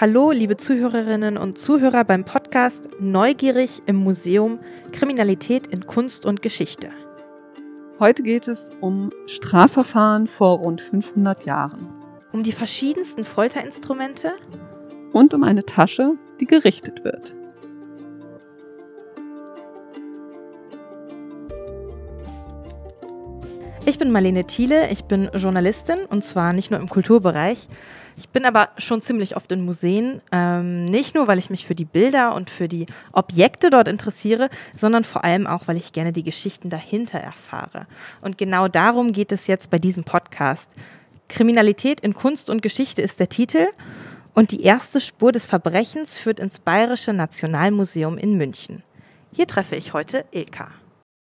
Hallo, liebe Zuhörerinnen und Zuhörer beim Podcast Neugierig im Museum Kriminalität in Kunst und Geschichte. Heute geht es um Strafverfahren vor rund 500 Jahren. Um die verschiedensten Folterinstrumente und um eine Tasche, die gerichtet wird. Ich bin Marlene Thiele, ich bin Journalistin und zwar nicht nur im Kulturbereich. Ich bin aber schon ziemlich oft in Museen, ähm, nicht nur, weil ich mich für die Bilder und für die Objekte dort interessiere, sondern vor allem auch, weil ich gerne die Geschichten dahinter erfahre. Und genau darum geht es jetzt bei diesem Podcast. Kriminalität in Kunst und Geschichte ist der Titel und die erste Spur des Verbrechens führt ins Bayerische Nationalmuseum in München. Hier treffe ich heute Ilka.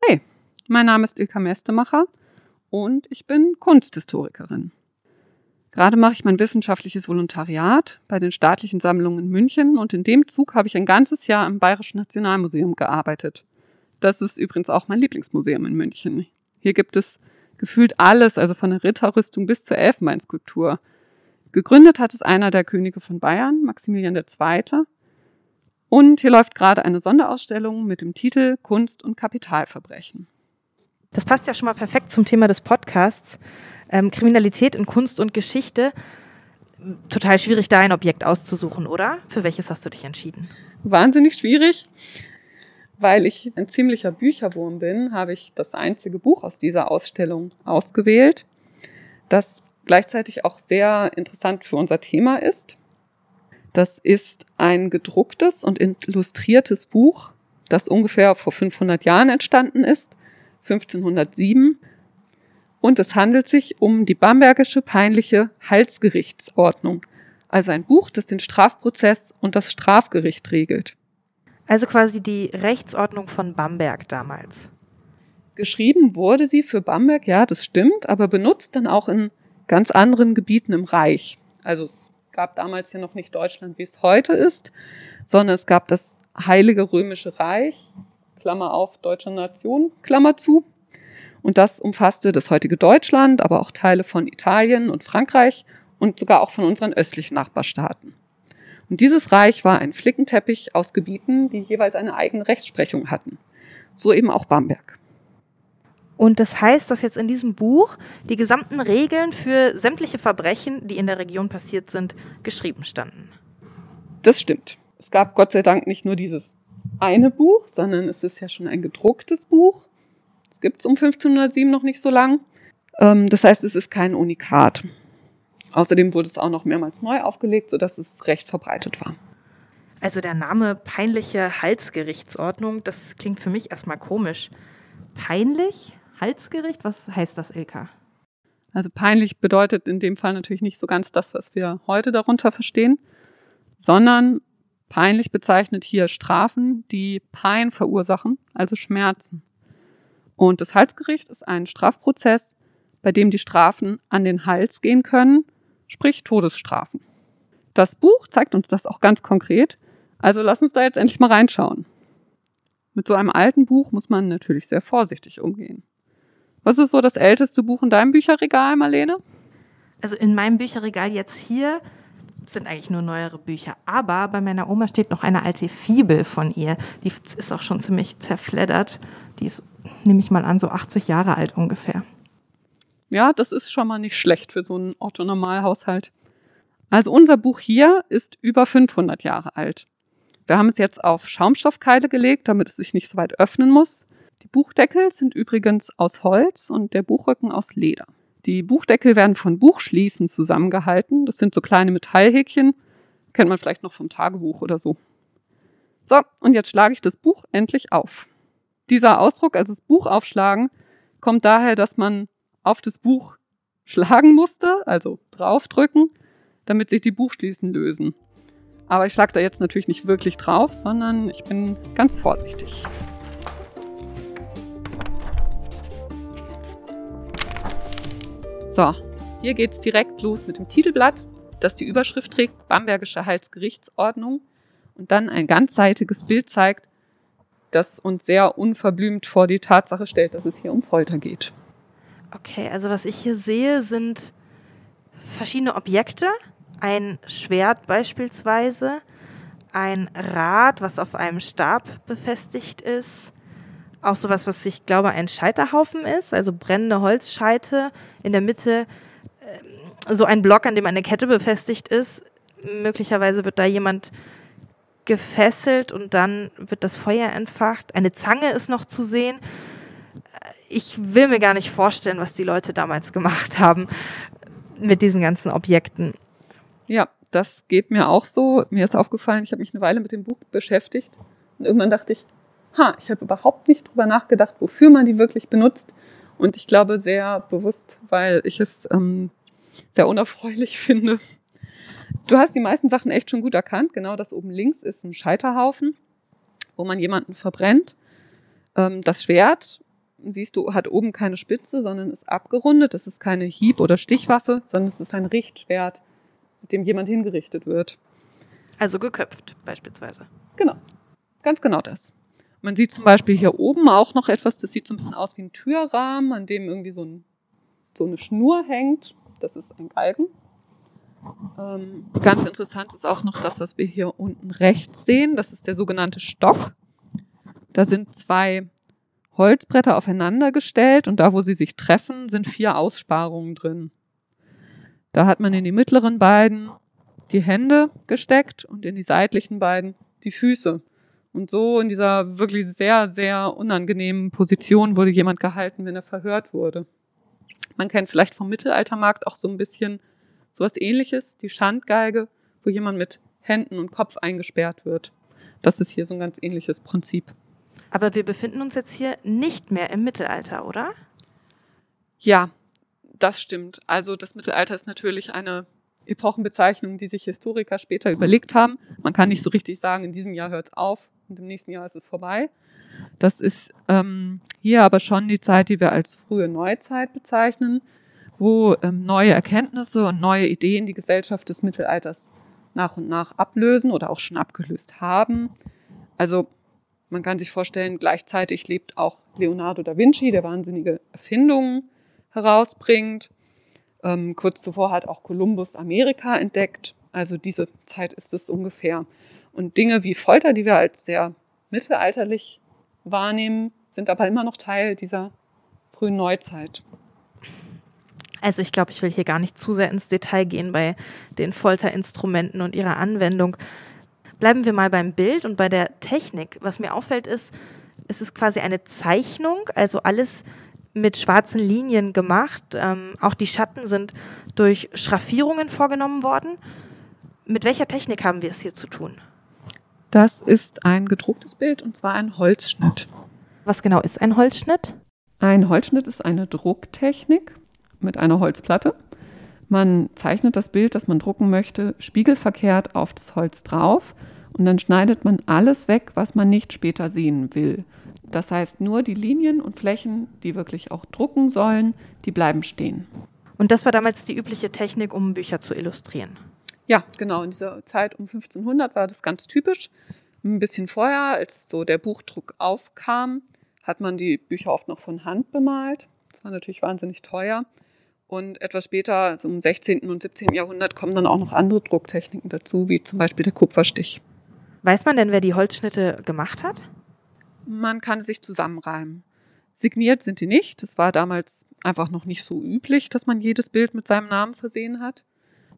Hey, mein Name ist Ilka Mestemacher und ich bin Kunsthistorikerin. Gerade mache ich mein wissenschaftliches Volontariat bei den staatlichen Sammlungen in München und in dem Zug habe ich ein ganzes Jahr im Bayerischen Nationalmuseum gearbeitet. Das ist übrigens auch mein Lieblingsmuseum in München. Hier gibt es gefühlt alles, also von der Ritterrüstung bis zur Elfenbeinskulptur. Gegründet hat es einer der Könige von Bayern, Maximilian II. Und hier läuft gerade eine Sonderausstellung mit dem Titel Kunst und Kapitalverbrechen. Das passt ja schon mal perfekt zum Thema des Podcasts. Ähm, Kriminalität in Kunst und Geschichte. Total schwierig, da ein Objekt auszusuchen, oder? Für welches hast du dich entschieden? Wahnsinnig schwierig. Weil ich ein ziemlicher Bücherwurm bin, habe ich das einzige Buch aus dieser Ausstellung ausgewählt, das gleichzeitig auch sehr interessant für unser Thema ist. Das ist ein gedrucktes und illustriertes Buch, das ungefähr vor 500 Jahren entstanden ist 1507 und es handelt sich um die Bambergische peinliche Halsgerichtsordnung, also ein Buch, das den Strafprozess und das Strafgericht regelt. Also quasi die Rechtsordnung von Bamberg damals. Geschrieben wurde sie für Bamberg, ja, das stimmt, aber benutzt dann auch in ganz anderen Gebieten im Reich. Also es gab damals ja noch nicht Deutschland, wie es heute ist, sondern es gab das Heilige Römische Reich, Klammer auf, deutsche Nation, Klammer zu. Und das umfasste das heutige Deutschland, aber auch Teile von Italien und Frankreich und sogar auch von unseren östlichen Nachbarstaaten. Und dieses Reich war ein Flickenteppich aus Gebieten, die jeweils eine eigene Rechtsprechung hatten. So eben auch Bamberg. Und das heißt, dass jetzt in diesem Buch die gesamten Regeln für sämtliche Verbrechen, die in der Region passiert sind, geschrieben standen. Das stimmt. Es gab Gott sei Dank nicht nur dieses eine Buch, sondern es ist ja schon ein gedrucktes Buch. Das gibt es um 1507 noch nicht so lang. Ähm, das heißt, es ist kein Unikat. Außerdem wurde es auch noch mehrmals neu aufgelegt, sodass es recht verbreitet war. Also der Name peinliche Halsgerichtsordnung, das klingt für mich erstmal komisch. Peinlich? Halsgericht? Was heißt das, Ilka? Also peinlich bedeutet in dem Fall natürlich nicht so ganz das, was wir heute darunter verstehen, sondern Peinlich bezeichnet hier Strafen, die Pein verursachen, also Schmerzen. Und das Halsgericht ist ein Strafprozess, bei dem die Strafen an den Hals gehen können, sprich Todesstrafen. Das Buch zeigt uns das auch ganz konkret, also lass uns da jetzt endlich mal reinschauen. Mit so einem alten Buch muss man natürlich sehr vorsichtig umgehen. Was ist so das älteste Buch in deinem Bücherregal, Marlene? Also in meinem Bücherregal jetzt hier sind eigentlich nur neuere Bücher. Aber bei meiner Oma steht noch eine alte Fibel von ihr. Die ist auch schon ziemlich zerfleddert. Die ist, nehme ich mal an, so 80 Jahre alt ungefähr. Ja, das ist schon mal nicht schlecht für so einen Otto-Normalhaushalt. Also unser Buch hier ist über 500 Jahre alt. Wir haben es jetzt auf Schaumstoffkeile gelegt, damit es sich nicht so weit öffnen muss. Die Buchdeckel sind übrigens aus Holz und der Buchrücken aus Leder. Die Buchdeckel werden von Buchschließen zusammengehalten. Das sind so kleine Metallhäkchen. Kennt man vielleicht noch vom Tagebuch oder so. So, und jetzt schlage ich das Buch endlich auf. Dieser Ausdruck, also das Buch aufschlagen, kommt daher, dass man auf das Buch schlagen musste, also draufdrücken, damit sich die Buchschließen lösen. Aber ich schlage da jetzt natürlich nicht wirklich drauf, sondern ich bin ganz vorsichtig. So, hier geht's direkt los mit dem Titelblatt, das die Überschrift trägt Bambergische Heilsgerichtsordnung und dann ein ganzseitiges Bild zeigt, das uns sehr unverblümt vor die Tatsache stellt, dass es hier um Folter geht. Okay, also was ich hier sehe, sind verschiedene Objekte, ein Schwert beispielsweise, ein Rad, was auf einem Stab befestigt ist, auch sowas, was ich glaube ein Scheiterhaufen ist, also brennende Holzscheite, in der Mitte äh, so ein Block, an dem eine Kette befestigt ist. Möglicherweise wird da jemand gefesselt und dann wird das Feuer entfacht. Eine Zange ist noch zu sehen. Ich will mir gar nicht vorstellen, was die Leute damals gemacht haben mit diesen ganzen Objekten. Ja, das geht mir auch so. Mir ist aufgefallen, ich habe mich eine Weile mit dem Buch beschäftigt und irgendwann dachte ich, ha, ich habe überhaupt nicht drüber nachgedacht, wofür man die wirklich benutzt. Und ich glaube sehr bewusst, weil ich es ähm, sehr unerfreulich finde. Du hast die meisten Sachen echt schon gut erkannt. Genau das oben links ist ein Scheiterhaufen, wo man jemanden verbrennt. Ähm, das Schwert, siehst du, hat oben keine Spitze, sondern ist abgerundet. Das ist keine Hieb- oder Stichwaffe, sondern es ist ein Richtschwert, mit dem jemand hingerichtet wird. Also geköpft beispielsweise. Genau, ganz genau das. Man sieht zum Beispiel hier oben auch noch etwas, das sieht so ein bisschen aus wie ein Türrahmen, an dem irgendwie so, ein, so eine Schnur hängt. Das ist ein Galgen. Ähm, ganz interessant ist auch noch das, was wir hier unten rechts sehen. Das ist der sogenannte Stock. Da sind zwei Holzbretter aufeinander gestellt und da, wo sie sich treffen, sind vier Aussparungen drin. Da hat man in die mittleren beiden die Hände gesteckt und in die seitlichen beiden die Füße. Und so in dieser wirklich sehr, sehr unangenehmen Position wurde jemand gehalten, wenn er verhört wurde. Man kennt vielleicht vom Mittelaltermarkt auch so ein bisschen sowas ähnliches, die Schandgeige, wo jemand mit Händen und Kopf eingesperrt wird. Das ist hier so ein ganz ähnliches Prinzip. Aber wir befinden uns jetzt hier nicht mehr im Mittelalter, oder? Ja, das stimmt. Also das Mittelalter ist natürlich eine Epochenbezeichnung, die sich Historiker später überlegt haben. Man kann nicht so richtig sagen, in diesem Jahr hört es auf und im nächsten Jahr ist es vorbei. Das ist ähm, hier aber schon die Zeit, die wir als frühe Neuzeit bezeichnen, wo ähm, neue Erkenntnisse und neue Ideen die Gesellschaft des Mittelalters nach und nach ablösen oder auch schon abgelöst haben. Also man kann sich vorstellen, gleichzeitig lebt auch Leonardo da Vinci, der wahnsinnige Erfindungen herausbringt. Ähm, kurz zuvor hat auch Kolumbus Amerika entdeckt. Also diese Zeit ist es ungefähr. Und Dinge wie Folter, die wir als sehr mittelalterlich wahrnehmen, sind aber immer noch Teil dieser frühen Neuzeit. Also ich glaube, ich will hier gar nicht zu sehr ins Detail gehen bei den Folterinstrumenten und ihrer Anwendung. Bleiben wir mal beim Bild und bei der Technik. Was mir auffällt ist, es ist quasi eine Zeichnung, also alles mit schwarzen Linien gemacht. Ähm, auch die Schatten sind durch Schraffierungen vorgenommen worden. Mit welcher Technik haben wir es hier zu tun? Das ist ein gedrucktes Bild und zwar ein Holzschnitt. Was genau ist ein Holzschnitt? Ein Holzschnitt ist eine Drucktechnik mit einer Holzplatte. Man zeichnet das Bild, das man drucken möchte, spiegelverkehrt auf das Holz drauf und dann schneidet man alles weg, was man nicht später sehen will. Das heißt, nur die Linien und Flächen, die wirklich auch drucken sollen, die bleiben stehen. Und das war damals die übliche Technik, um Bücher zu illustrieren. Ja, genau. In dieser Zeit um 1500 war das ganz typisch. Ein bisschen vorher, als so der Buchdruck aufkam, hat man die Bücher oft noch von Hand bemalt. Das war natürlich wahnsinnig teuer. Und etwas später, also im 16. und 17. Jahrhundert, kommen dann auch noch andere Drucktechniken dazu, wie zum Beispiel der Kupferstich. Weiß man denn, wer die Holzschnitte gemacht hat? Man kann sich zusammenreimen. Signiert sind die nicht. Es war damals einfach noch nicht so üblich, dass man jedes Bild mit seinem Namen versehen hat.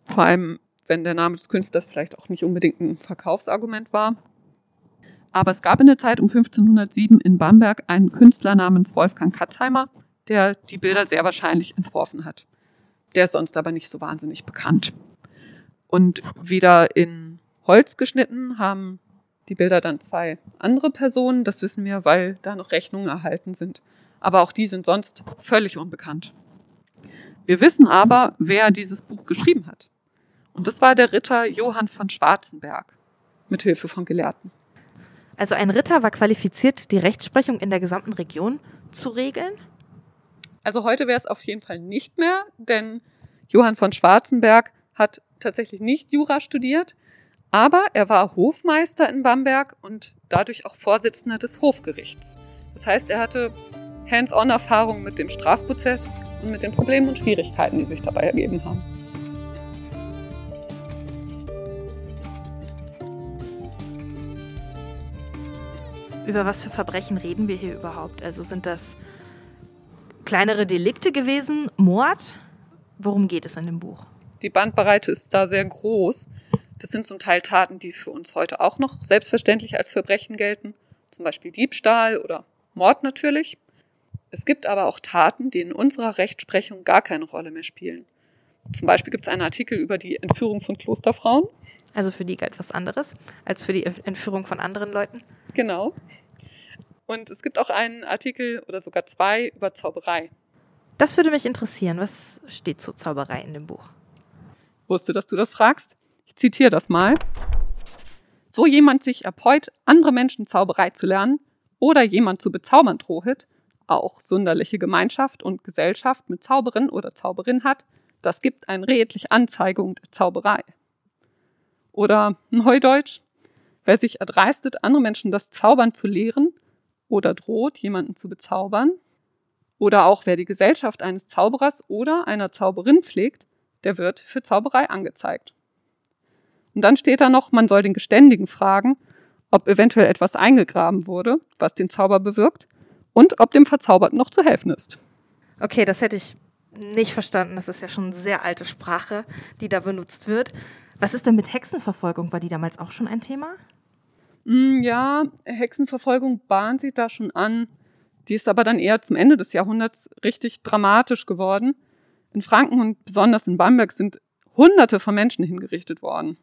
Vor allem, wenn der Name des Künstlers vielleicht auch nicht unbedingt ein Verkaufsargument war. Aber es gab in der Zeit um 1507 in Bamberg einen Künstler namens Wolfgang Katzheimer, der die Bilder sehr wahrscheinlich entworfen hat. Der ist sonst aber nicht so wahnsinnig bekannt. Und wieder in Holz geschnitten haben die Bilder dann zwei andere Personen. Das wissen wir, weil da noch Rechnungen erhalten sind. Aber auch die sind sonst völlig unbekannt. Wir wissen aber, wer dieses Buch geschrieben hat. Und das war der Ritter Johann von Schwarzenberg, mit Hilfe von Gelehrten. Also ein Ritter war qualifiziert, die Rechtsprechung in der gesamten Region zu regeln? Also heute wäre es auf jeden Fall nicht mehr, denn Johann von Schwarzenberg hat tatsächlich nicht Jura studiert, aber er war Hofmeister in Bamberg und dadurch auch Vorsitzender des Hofgerichts. Das heißt, er hatte Hands-on-Erfahrung mit dem Strafprozess und mit den Problemen und Schwierigkeiten, die sich dabei ergeben haben. Über was für Verbrechen reden wir hier überhaupt? Also sind das kleinere Delikte gewesen, Mord? Worum geht es in dem Buch? Die Bandbreite ist da sehr groß. Das sind zum Teil Taten, die für uns heute auch noch selbstverständlich als Verbrechen gelten, zum Beispiel Diebstahl oder Mord natürlich. Es gibt aber auch Taten, die in unserer Rechtsprechung gar keine Rolle mehr spielen. Zum Beispiel gibt es einen Artikel über die Entführung von Klosterfrauen. Also für die galt was anderes als für die Entführung von anderen Leuten. Genau. Und es gibt auch einen Artikel oder sogar zwei über Zauberei. Das würde mich interessieren. Was steht zur Zauberei in dem Buch? Wusste, dass du das fragst. Ich zitiere das mal. So jemand sich erpeut, andere Menschen Zauberei zu lernen oder jemand zu bezaubern drohet, auch sonderliche Gemeinschaft und Gesellschaft mit Zauberin oder Zauberin hat, das gibt ein redlich Anzeigung der Zauberei. Oder Neudeutsch, wer sich erdreistet, andere Menschen das Zaubern zu lehren oder droht, jemanden zu bezaubern, oder auch wer die Gesellschaft eines Zauberers oder einer Zauberin pflegt, der wird für Zauberei angezeigt. Und dann steht da noch, man soll den Geständigen fragen, ob eventuell etwas eingegraben wurde, was den Zauber bewirkt, und ob dem Verzauberten noch zu helfen ist. Okay, das hätte ich nicht verstanden. Das ist ja schon sehr alte Sprache, die da benutzt wird. Was ist denn mit Hexenverfolgung? War die damals auch schon ein Thema? Mm, ja, Hexenverfolgung bahnt sich da schon an. Die ist aber dann eher zum Ende des Jahrhunderts richtig dramatisch geworden. In Franken und besonders in Bamberg sind Hunderte von Menschen hingerichtet worden.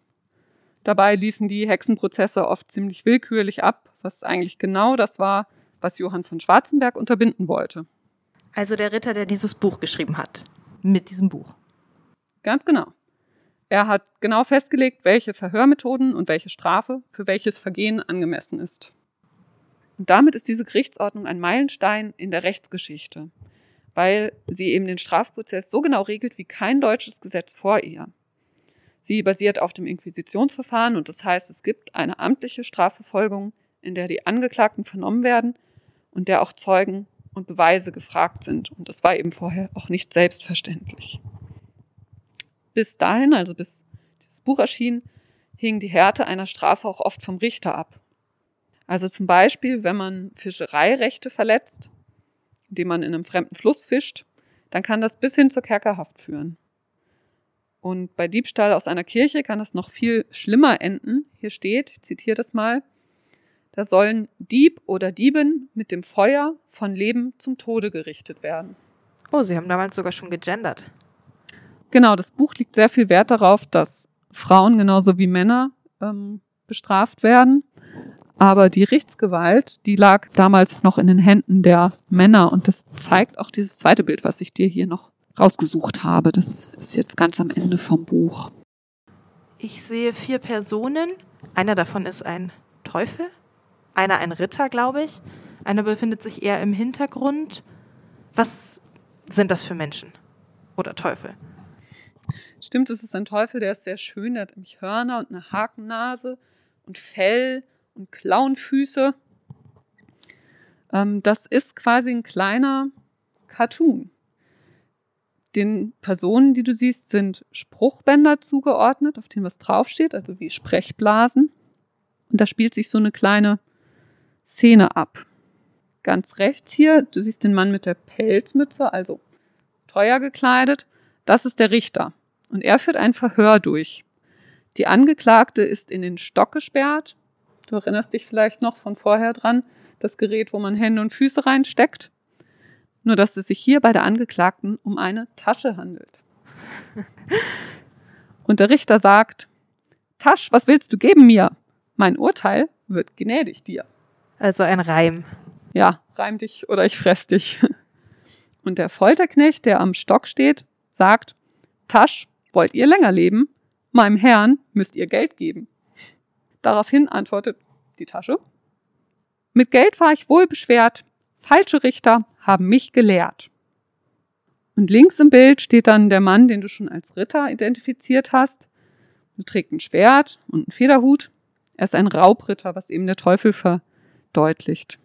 Dabei liefen die Hexenprozesse oft ziemlich willkürlich ab, was eigentlich genau das war, was Johann von Schwarzenberg unterbinden wollte. Also der Ritter, der dieses Buch geschrieben hat. Mit diesem Buch. Ganz genau. Er hat genau festgelegt, welche Verhörmethoden und welche Strafe für welches Vergehen angemessen ist. Und damit ist diese Gerichtsordnung ein Meilenstein in der Rechtsgeschichte, weil sie eben den Strafprozess so genau regelt wie kein deutsches Gesetz vor ihr. Sie basiert auf dem Inquisitionsverfahren und das heißt, es gibt eine amtliche Strafverfolgung, in der die Angeklagten vernommen werden und der auch Zeugen und Beweise gefragt sind. Und das war eben vorher auch nicht selbstverständlich. Bis dahin, also bis dieses Buch erschien, hing die Härte einer Strafe auch oft vom Richter ab. Also zum Beispiel, wenn man Fischereirechte verletzt, indem man in einem fremden Fluss fischt, dann kann das bis hin zur Kerkerhaft führen. Und bei Diebstahl aus einer Kirche kann das noch viel schlimmer enden. Hier steht, ich zitiere das mal, da sollen Dieb oder Diebin mit dem Feuer von Leben zum Tode gerichtet werden. Oh, Sie haben damals sogar schon gegendert. Genau, das Buch liegt sehr viel Wert darauf, dass Frauen genauso wie Männer ähm, bestraft werden. Aber die Rechtsgewalt, die lag damals noch in den Händen der Männer. Und das zeigt auch dieses zweite Bild, was ich dir hier noch rausgesucht habe. Das ist jetzt ganz am Ende vom Buch. Ich sehe vier Personen. Einer davon ist ein Teufel einer ein Ritter, glaube ich. Einer befindet sich eher im Hintergrund. Was sind das für Menschen oder Teufel? Stimmt, es ist ein Teufel, der ist sehr schön. Der hat nämlich Hörner und eine Hakennase und Fell und Klauenfüße. Ähm, das ist quasi ein kleiner Cartoon. Den Personen, die du siehst, sind Spruchbänder zugeordnet, auf denen was draufsteht, also wie Sprechblasen. Und da spielt sich so eine kleine Szene ab. Ganz rechts hier, du siehst den Mann mit der Pelzmütze, also teuer gekleidet. Das ist der Richter. Und er führt ein Verhör durch. Die Angeklagte ist in den Stock gesperrt. Du erinnerst dich vielleicht noch von vorher dran, das Gerät, wo man Hände und Füße reinsteckt. Nur dass es sich hier bei der Angeklagten um eine Tasche handelt. Und der Richter sagt, Tasch, was willst du geben mir? Mein Urteil wird gnädig dir. Also ein Reim. Ja, reim dich oder ich fress dich. Und der Folterknecht, der am Stock steht, sagt, Tasch, wollt ihr länger leben? Meinem Herrn müsst ihr Geld geben. Daraufhin antwortet die Tasche, mit Geld war ich wohl beschwert, falsche Richter haben mich gelehrt. Und links im Bild steht dann der Mann, den du schon als Ritter identifiziert hast. Er trägt ein Schwert und einen Federhut. Er ist ein Raubritter, was eben der Teufel ver verdeutlicht.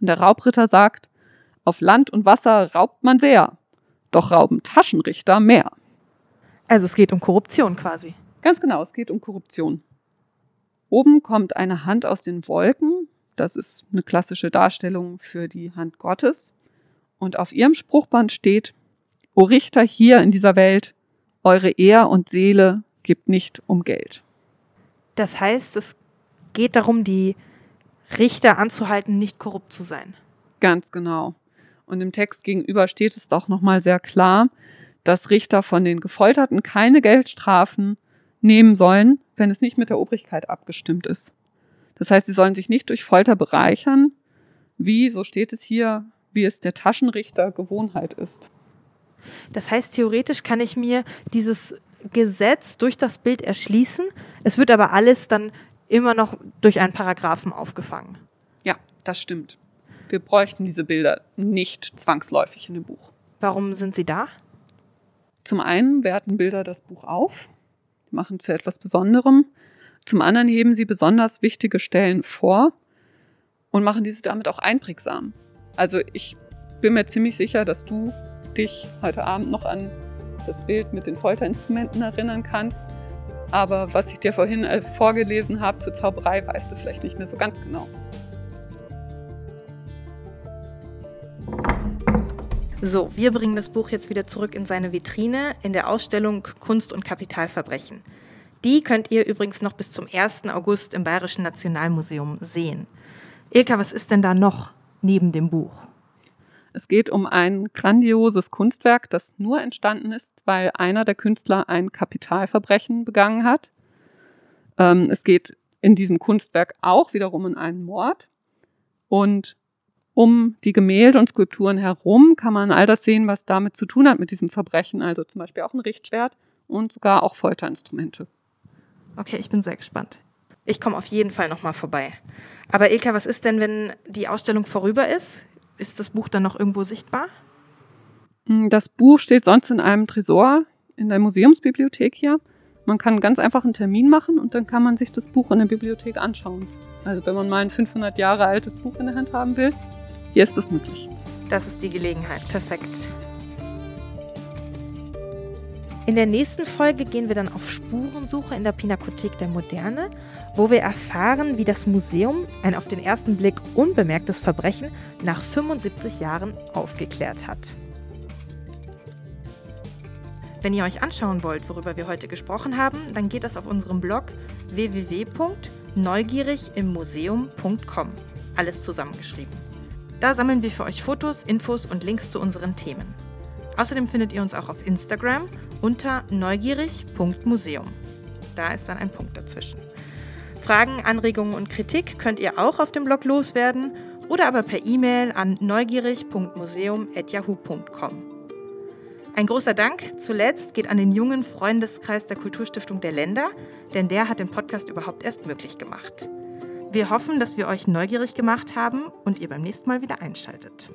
Der Raubritter sagt, auf Land und Wasser raubt man sehr, doch rauben Taschenrichter mehr. Also es geht um Korruption quasi. Ganz genau, es geht um Korruption. Oben kommt eine Hand aus den Wolken, Das ist eine klassische Darstellung für die Hand Gottes. Und auf ihrem Spruchband steht, O Richter hier in dieser Welt, eure Ehr und Seele gibt nicht um Geld. Das heißt, es geht darum, die Richter anzuhalten, nicht korrupt zu sein. Ganz genau. Und im Text gegenüber steht es doch nochmal sehr klar, dass Richter von den Gefolterten keine Geldstrafen nehmen sollen, wenn es nicht mit der Obrigkeit abgestimmt ist. Das heißt, sie sollen sich nicht durch Folter bereichern, wie, so steht es hier, wie es der Taschenrichter Gewohnheit ist. Das heißt, theoretisch kann ich mir dieses Gesetz durch das Bild erschließen. Es wird aber alles dann immer noch durch einen Paragraphen aufgefangen. Ja, das stimmt. Wir bräuchten diese Bilder nicht zwangsläufig in dem Buch. Warum sind sie da? Zum einen werten Bilder das Buch auf, machen zu etwas Besonderem. Zum anderen heben sie besonders wichtige Stellen vor und machen diese damit auch einprägsam. Also ich bin mir ziemlich sicher, dass du dich heute Abend noch an das Bild mit den Folterinstrumenten erinnern kannst. Aber was ich dir vorhin äh, vorgelesen habe zur Zauberei, weißt du vielleicht nicht mehr so ganz genau. So, wir bringen das Buch jetzt wieder zurück in seine Vitrine in der Ausstellung Kunst und Kapitalverbrechen. Die könnt ihr übrigens noch bis zum 1. August im Bayerischen Nationalmuseum sehen. Ilka, was ist denn da noch neben dem Buch? Es geht um ein grandioses Kunstwerk, das nur entstanden ist, weil einer der Künstler ein Kapitalverbrechen begangen hat. Ähm, es geht in diesem Kunstwerk auch wiederum um einen Mord. Und um die Gemälde und Skulpturen herum kann man all das sehen, was damit zu tun hat mit diesem Verbrechen. Also zum Beispiel auch ein Richtschwert und sogar auch Folterinstrumente. Okay, ich bin sehr gespannt. Ich komme auf jeden Fall nochmal vorbei. Aber Ilka, was ist denn, wenn die Ausstellung vorüber ist? Ist das Buch dann noch irgendwo sichtbar? Hm, das Buch steht sonst in einem Tresor in der Museumsbibliothek hier. Man kann ganz einfach einen Termin machen und dann kann man sich das Buch in der Bibliothek anschauen. Also wenn man mal ein 500 Jahre altes Buch in der Hand haben will, hier ist das möglich. Das ist die Gelegenheit. Perfekt. In der nächsten Folge gehen wir dann auf Spurensuche in der Pinakothek der Moderne, wo wir erfahren, wie das Museum ein auf den ersten Blick unbemerktes Verbrechen nach 75 Jahren aufgeklärt hat. Wenn ihr euch anschauen wollt, worüber wir heute gesprochen haben, dann geht das auf unserem Blog www.neugierigimmuseum.com. Alles zusammengeschrieben. Da sammeln wir für euch Fotos, Infos und Links zu unseren Themen. Außerdem findet ihr uns auch auf Instagram unter neugierig.museum. Da ist dann ein Punkt dazwischen. Fragen, Anregungen und Kritik könnt ihr auch auf dem Blog loswerden oder aber per E-Mail an neugierig.museum.yahoo.com. Ein großer Dank zuletzt geht an den jungen Freundeskreis der Kulturstiftung der Länder, denn der hat den Podcast überhaupt erst möglich gemacht. Wir hoffen, dass wir euch neugierig gemacht haben und ihr beim nächsten Mal wieder einschaltet.